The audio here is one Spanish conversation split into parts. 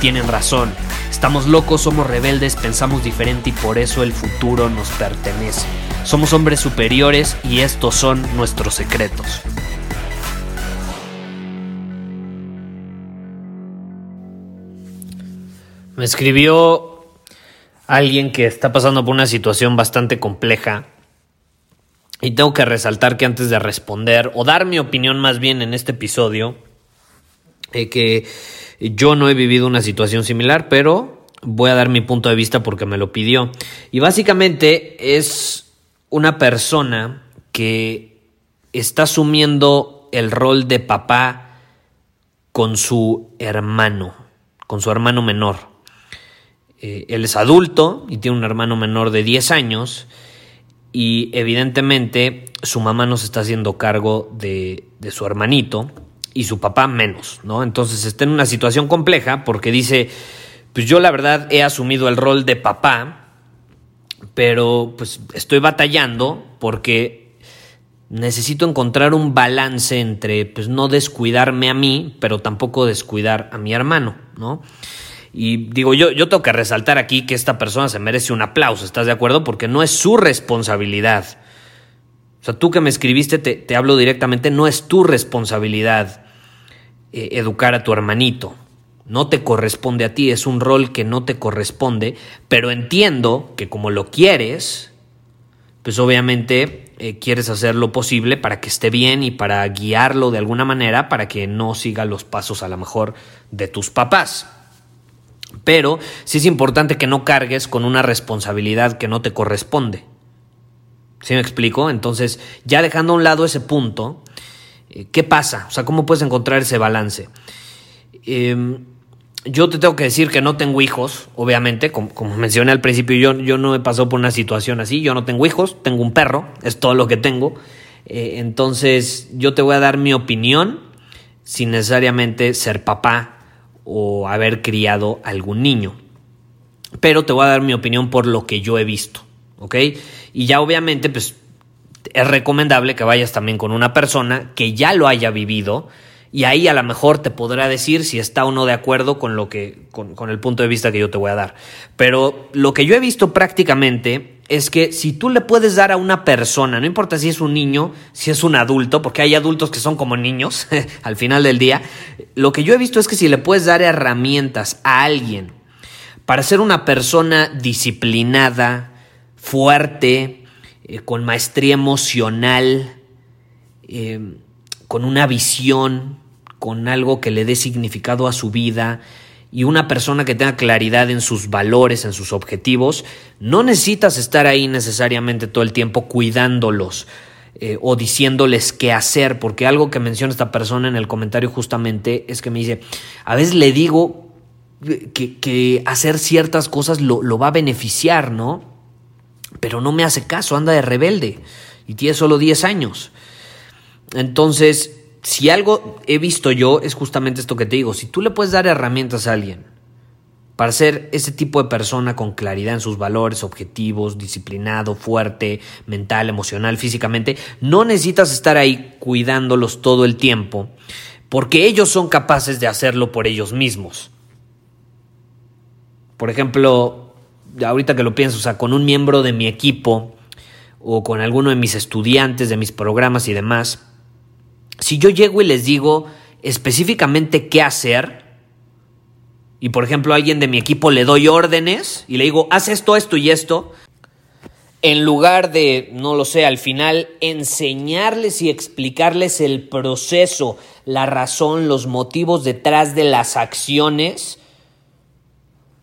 tienen razón. Estamos locos, somos rebeldes, pensamos diferente y por eso el futuro nos pertenece. Somos hombres superiores y estos son nuestros secretos. Me escribió alguien que está pasando por una situación bastante compleja. Y tengo que resaltar que antes de responder, o dar mi opinión más bien en este episodio, eh, que yo no he vivido una situación similar, pero voy a dar mi punto de vista porque me lo pidió. Y básicamente es una persona que está asumiendo el rol de papá con su hermano, con su hermano menor. Eh, él es adulto y tiene un hermano menor de 10 años y evidentemente su mamá no se está haciendo cargo de, de su hermanito y su papá menos, ¿no? Entonces está en una situación compleja porque dice, pues yo la verdad he asumido el rol de papá, pero pues estoy batallando porque necesito encontrar un balance entre pues no descuidarme a mí, pero tampoco descuidar a mi hermano, ¿no? Y digo, yo, yo tengo que resaltar aquí que esta persona se merece un aplauso, ¿estás de acuerdo? Porque no es su responsabilidad. O sea, tú que me escribiste, te, hablo directamente, no es tu responsabilidad eh, educar a tu hermanito. No te corresponde a ti, es un rol que no te corresponde, pero entiendo que como lo quieres, pues obviamente eh, quieres hacer lo posible para que esté bien y para guiarlo de alguna manera para que no siga los pasos a lo mejor de tus papás. Pero sí es importante que no cargues con una responsabilidad que no te corresponde. ¿Sí me explico? Entonces, ya dejando a un lado ese punto, ¿qué pasa? O sea, ¿cómo puedes encontrar ese balance? Em, yo te tengo que decir que no tengo hijos, obviamente, como, mencioné al principio, yo, yo, no he pasado por una situación así, yo no tengo hijos, tengo un perro, es todo lo que tengo. Eh, entonces, yo te voy a dar mi opinión sin necesariamente ser papá o haber criado algún niño. Pero te voy a dar mi opinión por lo que yo he visto, ¿ok? Y ya obviamente, pues es recomendable que vayas también con una persona que ya lo haya vivido y ahí a lo mejor te podrá decir si está o no de acuerdo con lo que con, con, el punto de vista que yo te voy a dar. Pero lo que yo he visto prácticamente es que si tú le puedes dar a una persona, no importa si es un niño, si es un adulto, porque hay adultos que son como niños al final del día, lo que yo he visto es que si le puedes dar herramientas a alguien para ser una persona disciplinada, fuerte, eh, con maestría emocional, eh, con una visión, con algo que le dé significado a su vida, y una persona que tenga claridad en sus valores, en sus objetivos, no necesitas estar ahí necesariamente todo el tiempo cuidándolos eh, o diciéndoles qué hacer, porque algo que menciona esta persona en el comentario justamente es que me dice, a veces le digo que, hacer ciertas cosas lo, lo va a beneficiar, ¿no? Pero no me hace caso, anda de rebelde y tiene solo 10 años. Entonces, si algo he visto yo es justamente esto que te digo, si tú le puedes dar herramientas a alguien para ser ese tipo de persona con claridad en sus valores, objetivos, disciplinado, fuerte, mental, emocional, físicamente, no necesitas estar ahí cuidándolos todo el tiempo, porque ellos son capaces de hacerlo por ellos mismos. Por ejemplo, ahorita que lo pienso, o sea, con un miembro de mi equipo o con alguno de mis estudiantes, de mis programas y demás, si yo llego y les digo específicamente qué hacer, y por ejemplo a alguien de mi equipo le doy órdenes y le digo, haz esto, esto y esto, en lugar de, no lo sé, al final enseñarles y explicarles el proceso, la razón, los motivos detrás de las acciones,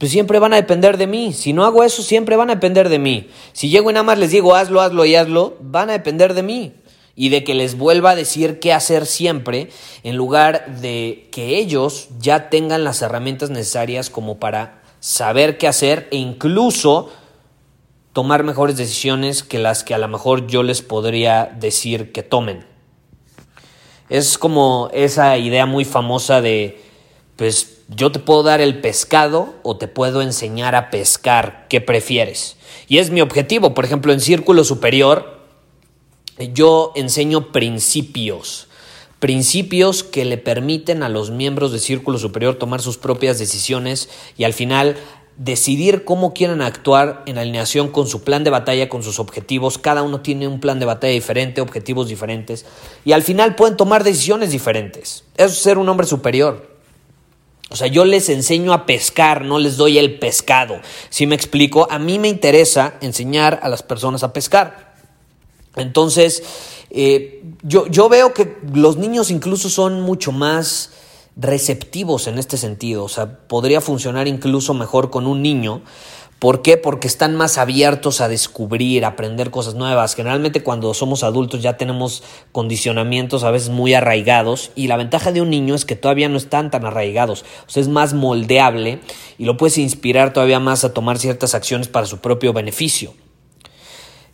pues siempre van a depender de mí. Si no hago eso, siempre van a depender de mí. Si llego y nada más les digo hazlo, hazlo y hazlo, van a depender de mí. Y de que les vuelva a decir qué hacer siempre, en lugar de que ellos ya tengan las herramientas necesarias como para saber qué hacer e incluso tomar mejores decisiones que las que a lo mejor yo les podría decir que tomen. Es como esa idea muy famosa de, pues yo te puedo dar el pescado o te puedo enseñar a pescar, ¿qué prefieres? Y es mi objetivo, por ejemplo, en círculo superior yo enseño principios, principios que le permiten a los miembros de círculo superior tomar sus propias decisiones y al final decidir cómo quieren actuar en alineación con su plan de batalla, con sus objetivos. Cada uno tiene un plan de batalla diferente, objetivos diferentes y al final pueden tomar decisiones diferentes. Eso es ser un hombre superior. O sea, yo les enseño a pescar, no les doy el pescado. Si me explico, a mí me interesa enseñar a las personas a pescar. Entonces, eh, yo, yo veo que los niños incluso son mucho más receptivos en este sentido. O sea, podría funcionar incluso mejor con un niño. ¿Por qué? Porque están más abiertos a descubrir, a aprender cosas nuevas. Generalmente cuando somos adultos ya tenemos condicionamientos a veces muy arraigados y la ventaja de un niño es que todavía no están tan arraigados. O sea, es más moldeable y lo puedes inspirar todavía más a tomar ciertas acciones para su propio beneficio.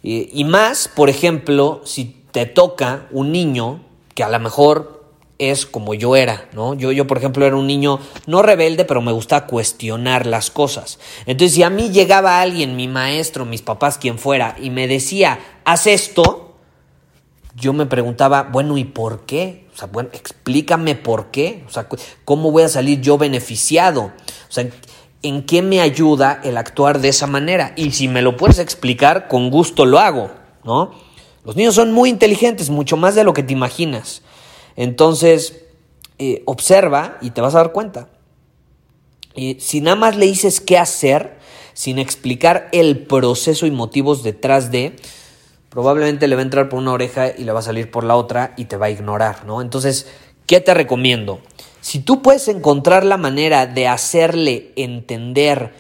Y, más, por ejemplo, si te toca un niño que a lo mejor es como yo era, ¿no? Yo, yo, por ejemplo, era un niño no rebelde, pero me gusta cuestionar las cosas. Entonces, si a mí llegaba alguien, mi maestro, mis papás, quien fuera, y me decía, haz esto, yo me preguntaba, bueno, ¿y por qué? O sea, bueno, explícame por qué. O sea, ¿cómo voy a salir yo beneficiado? O sea, ¿en qué me ayuda el actuar de esa manera? Y si me lo puedes explicar, con gusto lo hago, ¿no? Los niños son muy inteligentes, mucho más de lo que te imaginas. Entonces, eh, observa y te vas a dar cuenta. Y si nada más le dices qué hacer, sin explicar el proceso y motivos detrás de, probablemente le va a entrar por una oreja y le va a salir por la otra y te va a ignorar, ¿no? Entonces, ¿qué te recomiendo? Si tú puedes encontrar la manera de hacerle entender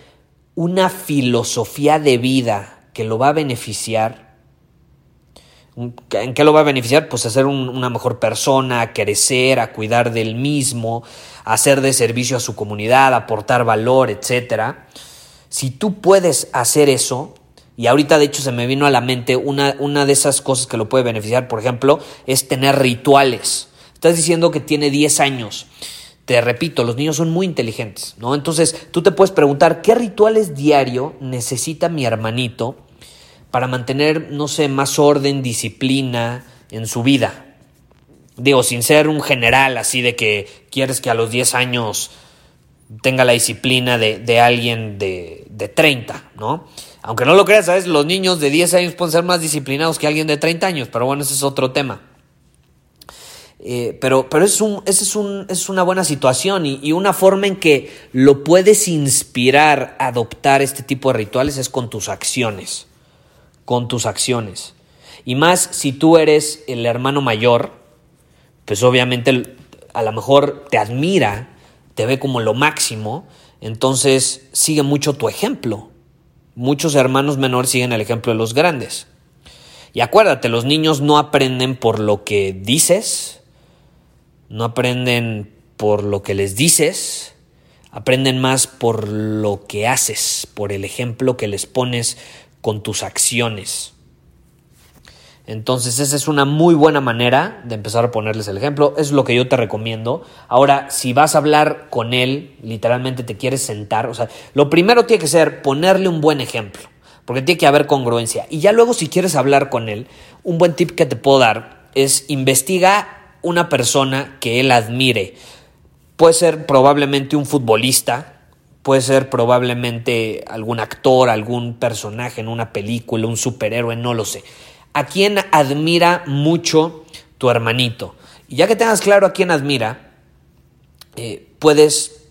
una filosofía de vida que lo va a beneficiar, ¿En qué lo va a beneficiar? Pues a ser una mejor persona, a crecer, a cuidar del mismo, a hacer de servicio a su comunidad, aportar valor, etc. Si tú puedes hacer eso, y ahorita de hecho se me vino a la mente una, una de esas cosas que lo puede beneficiar, por ejemplo, es tener rituales. Estás diciendo que tiene 10 años. Te repito, los niños son muy inteligentes, ¿no? Entonces tú te puedes preguntar, ¿qué rituales diario necesita mi hermanito para mantener, no sé, más orden, disciplina en su vida. Digo, sin ser un general así de que quieres que a los 10 años tenga la disciplina de, alguien de, de 30, ¿no? Aunque no lo creas, ¿sabes? Los niños de 10 años pueden ser más disciplinados que alguien de 30 años, pero bueno, ese es otro tema. Eh, pero pero es, un, es, un, es una buena situación y, y, una forma en que lo puedes inspirar a adoptar este tipo de rituales es con tus acciones con tus acciones. Y más si tú eres el hermano mayor, pues obviamente a lo mejor te admira, te ve como lo máximo, entonces sigue mucho tu ejemplo. Muchos hermanos menores siguen el ejemplo de los grandes. Y acuérdate, los niños no aprenden por lo que dices, no aprenden por lo que les dices, aprenden más por lo que haces, por el ejemplo que les pones con tus acciones. Entonces esa es una muy buena manera de empezar a ponerles el ejemplo. Es lo que yo te recomiendo. Ahora, si vas a hablar con él, literalmente te quieres sentar, o sea, lo primero tiene que ser ponerle un buen ejemplo, porque tiene que haber congruencia. Y ya luego si quieres hablar con él, un buen tip que te puedo dar es investiga una persona que él admire. Puede ser probablemente un futbolista, Puede ser probablemente algún actor, algún personaje en una película, un superhéroe, no lo sé. ¿A quién admira mucho tu hermanito? Y ya que tengas claro a quién admira, eh, puedes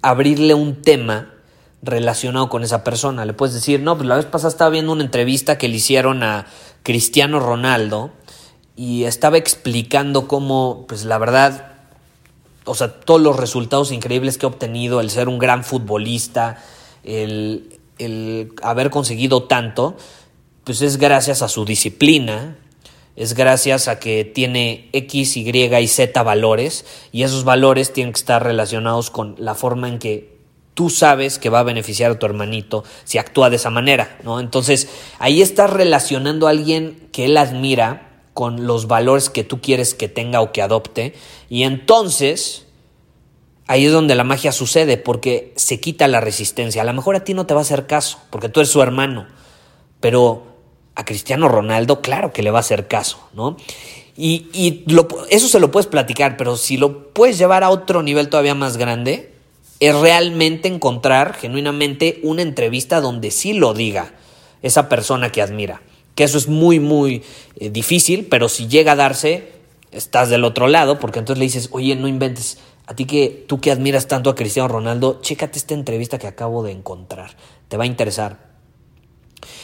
abrirle un tema relacionado con esa persona. Le puedes decir, no, pues la vez pasada estaba viendo una entrevista que le hicieron a Cristiano Ronaldo y estaba explicando cómo, pues la verdad, o sea, todos los resultados increíbles que ha obtenido, el ser un gran futbolista, el, haber conseguido tanto, pues es gracias a su disciplina, es gracias a que tiene X, Y y Z valores y esos valores tienen que estar relacionados con la forma en que tú sabes que va a beneficiar a tu hermanito si actúa de esa manera, ¿no? Entonces, ahí estás relacionando a alguien que él admira con los valores que tú quieres que tenga o que adopte y entonces ahí es donde la magia sucede porque se quita la resistencia. A lo mejor a ti no te va a hacer caso porque tú eres su hermano, pero a Cristiano Ronaldo claro que le va a hacer caso, ¿no? Y, eso se lo puedes platicar, pero si lo puedes llevar a otro nivel todavía más grande, es realmente encontrar genuinamente una entrevista donde sí lo diga esa persona que admira. Que eso es muy, muy eh, difícil, pero si llega a darse, estás del otro lado, porque entonces le dices, oye, no inventes, a ti que tú que admiras tanto a Cristiano Ronaldo, chécate esta entrevista que acabo de encontrar, te va a interesar.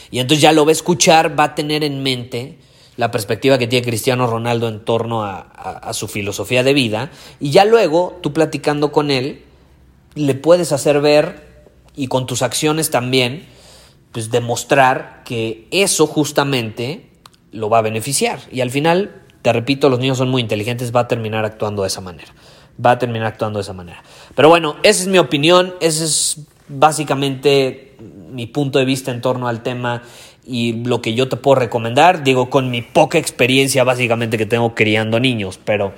Y entonces ya lo va a escuchar, va a tener en mente la perspectiva que tiene Cristiano Ronaldo en torno a su filosofía de vida, y ya luego tú platicando con él, le puedes hacer ver, y con tus acciones también, pues demostrar que eso justamente lo va a beneficiar. Y al final, te repito, los niños son muy inteligentes, va a terminar actuando de esa manera. Va a terminar actuando de esa manera. Pero bueno, esa es mi opinión, ese es básicamente mi punto de vista en torno al tema y lo que yo te puedo recomendar. Digo, con mi poca experiencia básicamente que tengo criando niños, pero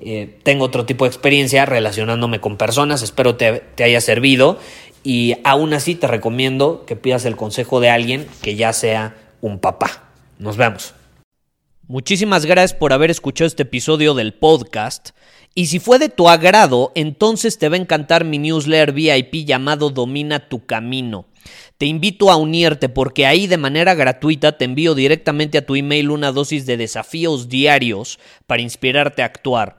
eh, tengo otro tipo de experiencia relacionándome con personas, espero te, te haya servido y aún así te recomiendo que pidas el consejo de alguien que ya sea un papá. Nos vemos. Muchísimas gracias por haber escuchado este episodio del podcast. Y si fue de tu agrado, entonces te va a encantar mi newsletter VIP llamado Domina tu Camino. Te invito a unirte porque ahí de manera gratuita te envío directamente a tu email una dosis de desafíos diarios para inspirarte a actuar.